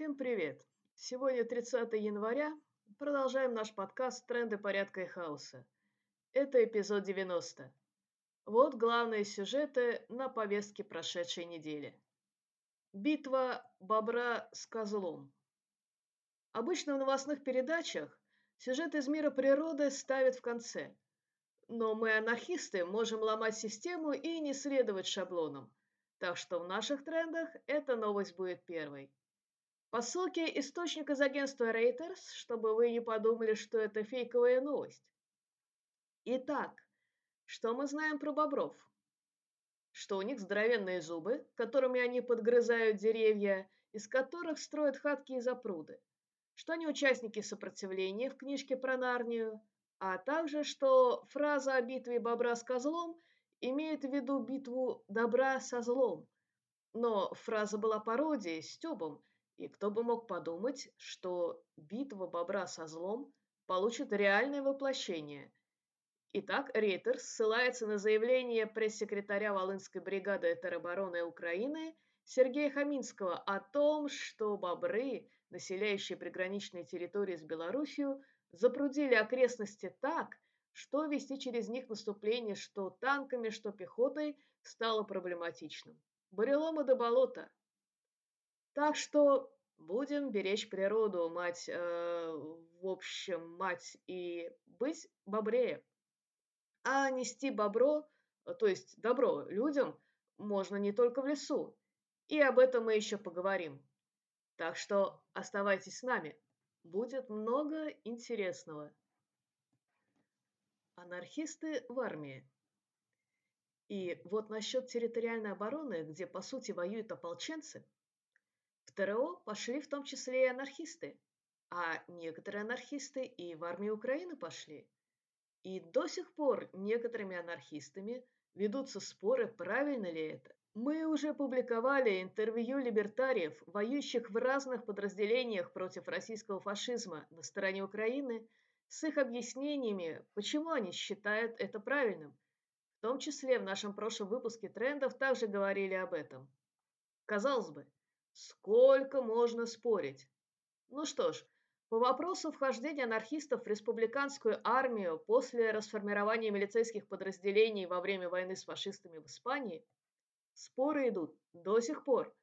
Всем привет! Сегодня 30 января. Продолжаем наш подкаст «Тренды порядка и хаоса». Это эпизод 90. Вот главные сюжеты на повестке прошедшей недели. Битва бобра с козлом. Обычно в новостных передачах сюжет из мира природы ставят в конце. Но мы, анархисты, можем ломать систему и не следовать шаблонам. Так что в наших трендах эта новость будет первой. По ссылке источника из агентства Reuters, чтобы вы не подумали, что это фейковая новость. Итак, что мы знаем про бобров? Что у них здоровенные зубы, которыми они подгрызают деревья, из которых строят хатки и запруды что они участники сопротивления в книжке про Нарнию, а также что фраза о битве бобра с козлом имеет в виду битву добра со злом. Но фраза была пародией, стёбом, и кто бы мог подумать, что битва бобра со злом получит реальное воплощение. Итак, Рейтер ссылается на заявление пресс-секретаря Волынской бригады теробороны Украины – Сергея Хаминского о том, что бобры, населяющие приграничные территории с Белоруссией, запрудили окрестности так, что вести через них наступление что танками, что пехотой стало проблематичным. Буреломы до болота. Так что будем беречь природу, мать, э, в общем, мать, и быть бобрее. А нести бобро, то есть добро людям, можно не только в лесу, и об этом мы еще поговорим. Так что оставайтесь с нами. Будет много интересного. Анархисты в армии. И вот насчет территориальной обороны, где по сути воюют ополченцы, в ТРО пошли в том числе и анархисты, а некоторые анархисты и в армию Украины пошли. И до сих пор некоторыми анархистами ведутся споры, правильно ли это. Мы уже публиковали интервью либертариев, воюющих в разных подразделениях против российского фашизма на стороне Украины, с их объяснениями, почему они считают это правильным. В том числе в нашем прошлом выпуске трендов также говорили об этом. Казалось бы, сколько можно спорить? Ну что ж, по вопросу вхождения анархистов в республиканскую армию после расформирования милицейских подразделений во время войны с фашистами в Испании – Споры идут до сих пор.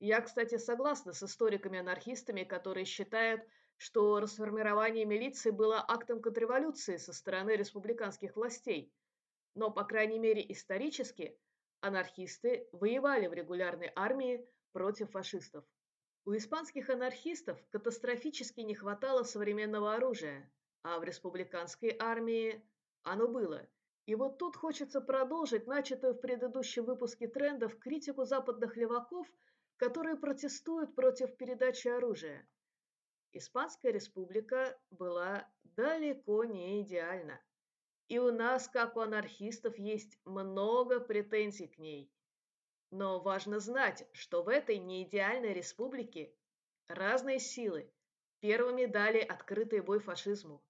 Я, кстати, согласна с историками-анархистами, которые считают, что расформирование милиции было актом контрреволюции со стороны республиканских властей. Но, по крайней мере, исторически анархисты воевали в регулярной армии против фашистов. У испанских анархистов катастрофически не хватало современного оружия, а в республиканской армии оно было – и вот тут хочется продолжить начатую в предыдущем выпуске трендов критику западных леваков, которые протестуют против передачи оружия. Испанская республика была далеко не идеальна. И у нас, как у анархистов, есть много претензий к ней. Но важно знать, что в этой неидеальной республике разные силы первыми дали открытый бой фашизму.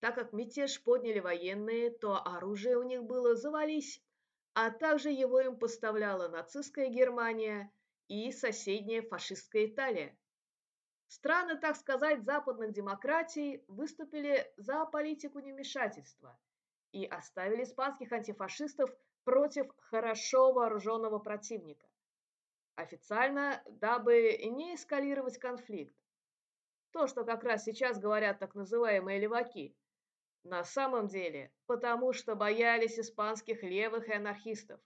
Так как мятеж подняли военные, то оружие у них было «завались», а также его им поставляла нацистская Германия и соседняя фашистская Италия. Страны, так сказать, западных демократий выступили за политику невмешательства и оставили испанских антифашистов против хорошо вооруженного противника. Официально, дабы не эскалировать конфликт. То, что как раз сейчас говорят так называемые леваки – на самом деле, потому что боялись испанских левых и анархистов.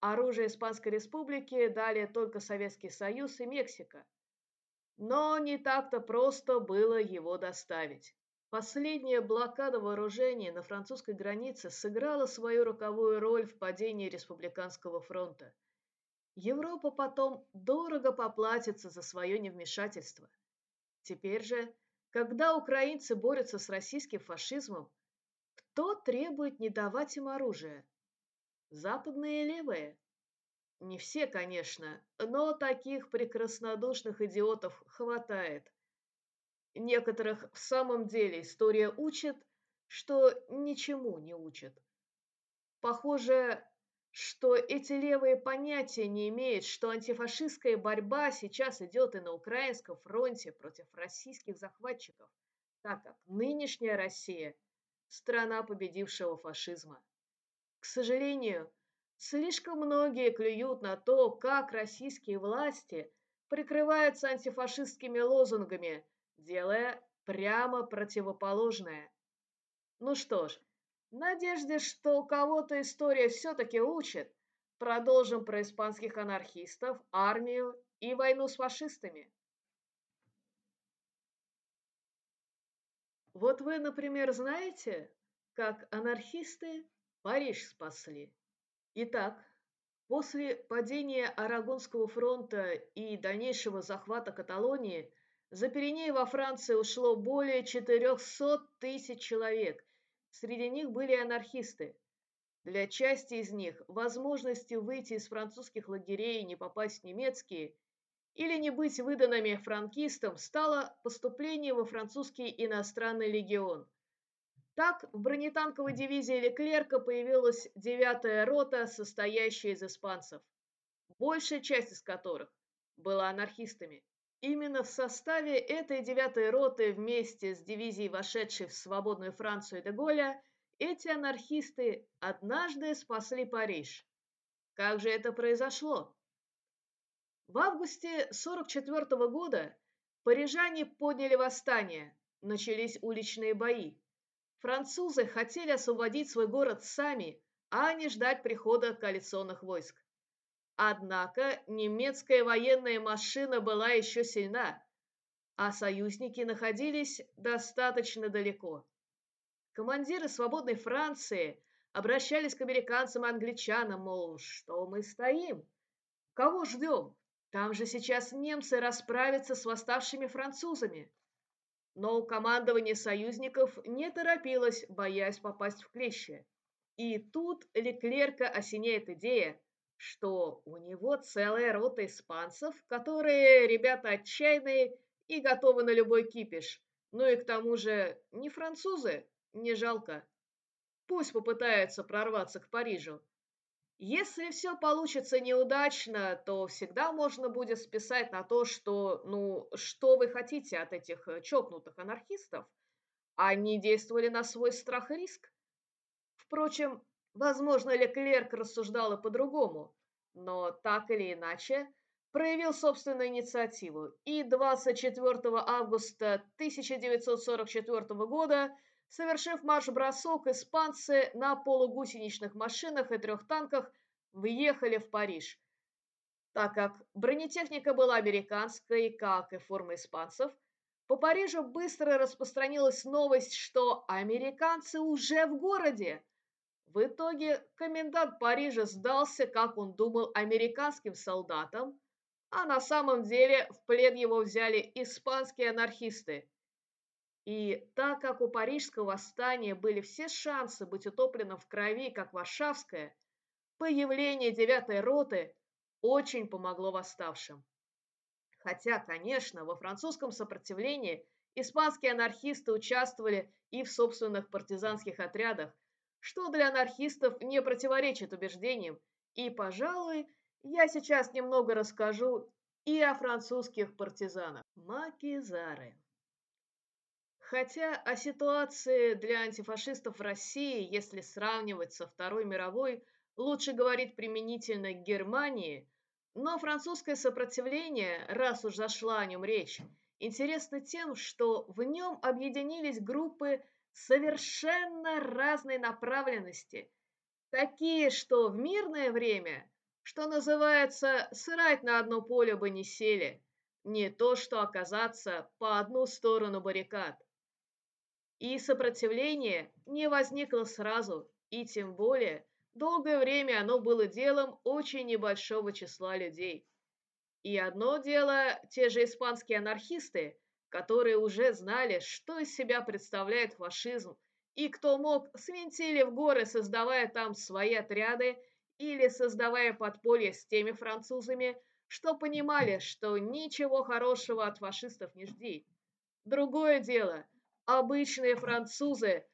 Оружие Испанской Республики дали только Советский Союз и Мексика. Но не так-то просто было его доставить. Последняя блокада вооружений на французской границе сыграла свою роковую роль в падении Республиканского фронта. Европа потом дорого поплатится за свое невмешательство. Теперь же когда украинцы борются с российским фашизмом, кто требует не давать им оружие? Западные левые? Не все, конечно, но таких прекраснодушных идиотов хватает. Некоторых в самом деле история учит, что ничему не учит. Похоже, что эти левые понятия не имеют, что антифашистская борьба сейчас идет и на Украинском фронте против российских захватчиков, так как нынешняя Россия – страна победившего фашизма. К сожалению, слишком многие клюют на то, как российские власти прикрываются антифашистскими лозунгами, делая прямо противоположное. Ну что ж, надежде, что кого-то история все-таки учит, продолжим про испанских анархистов, армию и войну с фашистами. Вот вы, например, знаете, как анархисты Париж спасли. Итак, после падения Арагонского фронта и дальнейшего захвата Каталонии за Пиренеи во Франции ушло более 400 тысяч человек – Среди них были анархисты. Для части из них возможностью выйти из французских лагерей и не попасть в немецкие или не быть выданными франкистам стало поступление во французский иностранный легион. Так в бронетанковой дивизии Леклерка появилась девятая рота, состоящая из испанцев, большая часть из которых была анархистами. Именно в составе этой девятой роты вместе с дивизией, вошедшей в свободную Францию де Голля, эти анархисты однажды спасли Париж. Как же это произошло? В августе 44 -го года парижане подняли восстание, начались уличные бои. Французы хотели освободить свой город сами, а не ждать прихода коалиционных войск. Однако немецкая военная машина была еще сильна, а союзники находились достаточно далеко. Командиры свободной Франции обращались к американцам и англичанам, мол, что мы стоим? Кого ждем? Там же сейчас немцы расправятся с восставшими французами. Но командование союзников не торопилось, боясь попасть в клещи. И тут Леклерка осеняет идея, что у него целая рота испанцев, которые ребята отчаянные и готовы на любой кипиш. Ну и к тому же не французы, не жалко. Пусть попытаются прорваться к Парижу. Если все получится неудачно, то всегда можно будет списать на то, что, ну, что вы хотите от этих э, чокнутых анархистов? Они действовали на свой страх и риск. Впрочем, Возможно, Леклерк рассуждал и по-другому, но так или иначе проявил собственную инициативу и 24 августа 1944 года, совершив марш-бросок, испанцы на полугусеничных машинах и трех танках въехали в Париж. Так как бронетехника была американской, как и форма испанцев, по Парижу быстро распространилась новость, что американцы уже в городе – в итоге комендант Парижа сдался, как он думал, американским солдатам, а на самом деле в плен его взяли испанские анархисты. И так как у парижского восстания были все шансы быть утопленным в крови, как Варшавское, появление девятой роты очень помогло восставшим. Хотя, конечно, во французском сопротивлении испанские анархисты участвовали и в собственных партизанских отрядах, что для анархистов не противоречит убеждениям, и, пожалуй, я сейчас немного расскажу и о французских партизанах. Макизары. Хотя о ситуации для антифашистов в России, если сравнивать со Второй мировой, лучше говорить применительно к Германии, но французское сопротивление, раз уж зашла о нем речь, интересно тем, что в нем объединились группы совершенно разной направленности, такие, что в мирное время, что называется, сырать на одно поле бы не сели, не то что оказаться по одну сторону баррикад. И сопротивление не возникло сразу, и тем более долгое время оно было делом очень небольшого числа людей. И одно дело те же испанские анархисты, которые уже знали, что из себя представляет фашизм, и кто мог, свинтили в горы, создавая там свои отряды или создавая подполье с теми французами, что понимали, что ничего хорошего от фашистов не жди. Другое дело – обычные французы,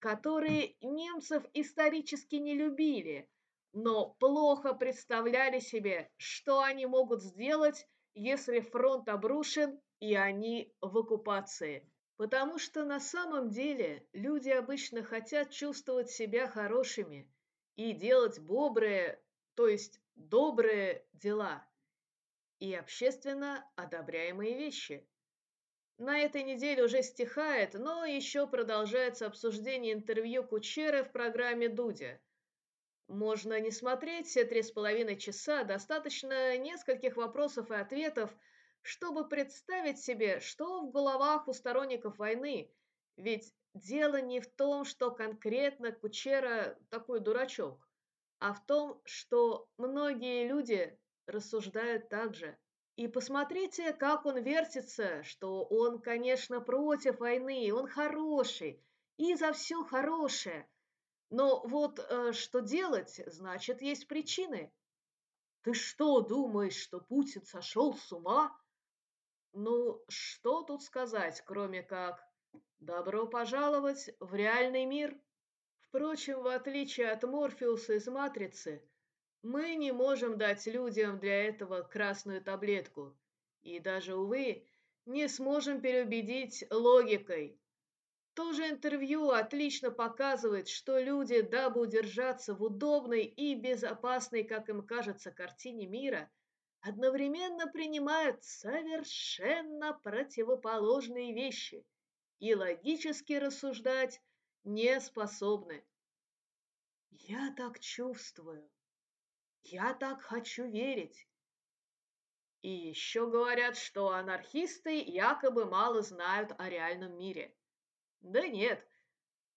которые немцев исторически не любили, но плохо представляли себе, что они могут сделать, если фронт обрушен и они в оккупации. Потому что на самом деле люди обычно хотят чувствовать себя хорошими и делать добрые, то есть добрые дела и общественно одобряемые вещи. На этой неделе уже стихает, но еще продолжается обсуждение интервью Кучера в программе «Дудя». Можно не смотреть все три с половиной часа, достаточно нескольких вопросов и ответов, чтобы представить себе, что в головах у сторонников войны, ведь дело не в том, что конкретно Кучера такой дурачок, а в том, что многие люди рассуждают так же. И посмотрите, как он вертится, что он, конечно, против войны, он хороший, и за все хорошее. Но вот э, что делать, значит, есть причины. Ты что, думаешь, что Путин сошел с ума? Ну, что тут сказать, кроме как «добро пожаловать в реальный мир». Впрочем, в отличие от Морфеуса из «Матрицы», мы не можем дать людям для этого красную таблетку. И даже, увы, не сможем переубедить логикой. То же интервью отлично показывает, что люди, дабы удержаться в удобной и безопасной, как им кажется, картине мира, одновременно принимают совершенно противоположные вещи и логически рассуждать не способны. Я так чувствую. Я так хочу верить. И еще говорят, что анархисты якобы мало знают о реальном мире. Да нет,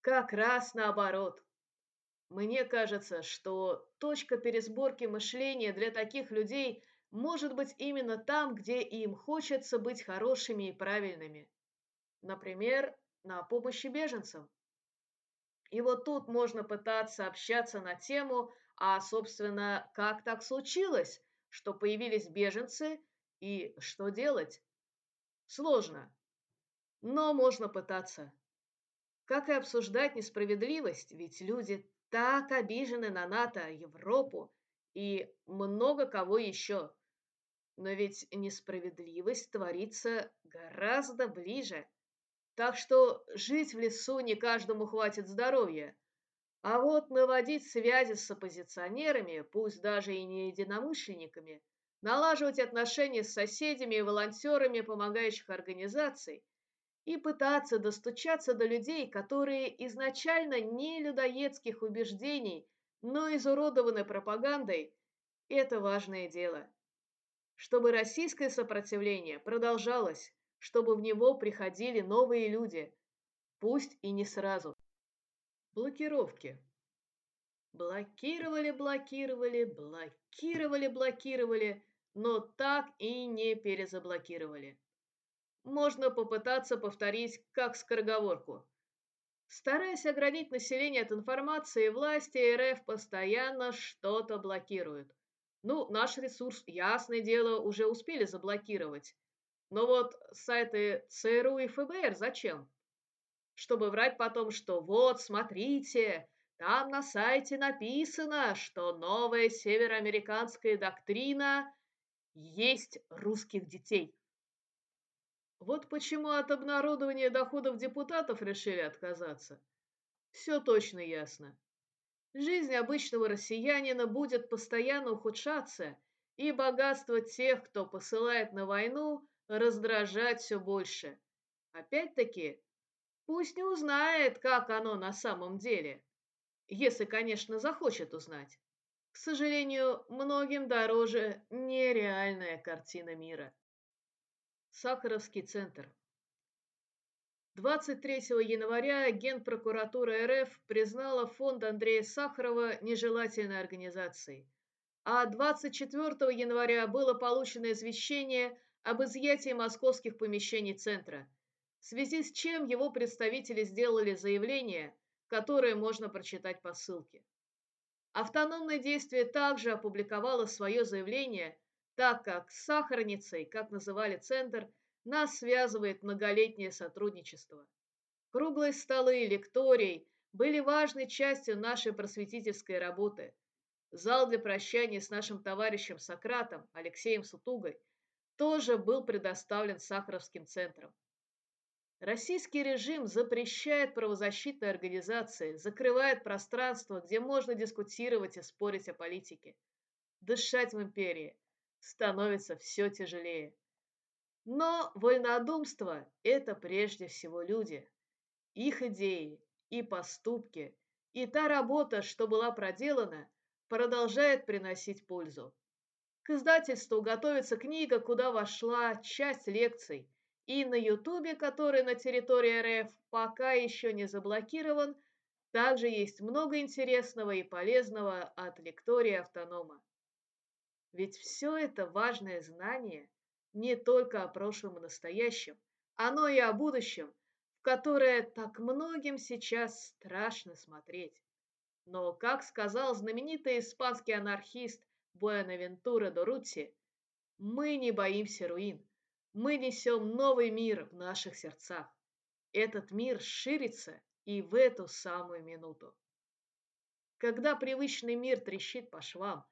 как раз наоборот. Мне кажется, что точка пересборки мышления для таких людей может быть именно там, где им хочется быть хорошими и правильными. Например, на помощи беженцам. И вот тут можно пытаться общаться на тему, а, собственно, как так случилось, что появились беженцы и что делать? Сложно, но можно пытаться. Как и обсуждать несправедливость, ведь люди так обижены на НАТО, Европу и много кого еще. Но ведь несправедливость творится гораздо ближе. Так что жить в лесу не каждому хватит здоровья. А вот наводить связи с оппозиционерами, пусть даже и не единомышленниками, налаживать отношения с соседями и волонтерами помогающих организаций и пытаться достучаться до людей, которые изначально не людоедских убеждений, но изуродованы пропагандой, это важное дело. Чтобы российское сопротивление продолжалось, чтобы в него приходили новые люди, пусть и не сразу. Блокировки. Блокировали, блокировали, блокировали, блокировали, но так и не перезаблокировали. Можно попытаться повторить как скороговорку. Стараясь оградить население от информации, власти РФ постоянно что-то блокируют. Ну, наш ресурс, ясное дело, уже успели заблокировать. Но вот сайты ЦРУ и ФБР зачем? Чтобы врать потом, что вот, смотрите, там на сайте написано, что новая североамериканская доктрина есть русских детей. Вот почему от обнародования доходов депутатов решили отказаться. Все точно ясно. Жизнь обычного россиянина будет постоянно ухудшаться, и богатство тех, кто посылает на войну, раздражать все больше. Опять-таки, пусть не узнает, как оно на самом деле, если, конечно, захочет узнать. К сожалению, многим дороже нереальная картина мира. Сахаровский центр. 23 января Генпрокуратура РФ признала фонд Андрея Сахарова нежелательной организацией, а 24 января было получено извещение об изъятии московских помещений центра, в связи с чем его представители сделали заявление, которое можно прочитать по ссылке. Автономное действие также опубликовало свое заявление, так как с Сахарницей, как называли центр, нас связывает многолетнее сотрудничество. Круглые столы, лекторий были важной частью нашей просветительской работы. Зал для прощания с нашим товарищем Сократом Алексеем Сутугой тоже был предоставлен Сахаровским центром. Российский режим запрещает правозащитные организации, закрывает пространство, где можно дискутировать и спорить о политике. Дышать в империи становится все тяжелее. Но вольнодумство – это прежде всего люди, их идеи и поступки, и та работа, что была проделана, продолжает приносить пользу. К издательству готовится книга, куда вошла часть лекций, и на Ютубе, который на территории РФ пока еще не заблокирован, также есть много интересного и полезного от лектории автонома. Ведь все это важное знание не только о прошлом и настоящем, оно и о будущем, в которое так многим сейчас страшно смотреть. Но, как сказал знаменитый испанский анархист Буэнавентура Дорути, мы не боимся руин, мы несем новый мир в наших сердцах. Этот мир ширится и в эту самую минуту. Когда привычный мир трещит по швам,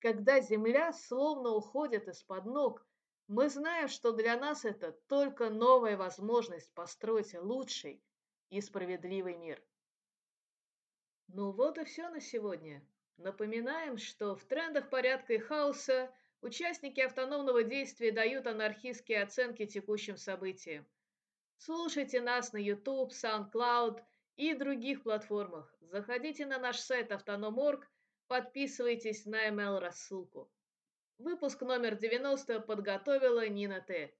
когда земля словно уходит из-под ног, мы знаем, что для нас это только новая возможность построить лучший и справедливый мир. Ну вот и все на сегодня. Напоминаем, что в трендах порядка и хаоса участники автономного действия дают анархистские оценки текущим событиям. Слушайте нас на YouTube, SoundCloud и других платформах. Заходите на наш сайт Автоном.орг, подписывайтесь на email-рассылку. Выпуск номер 90 подготовила Нина Т.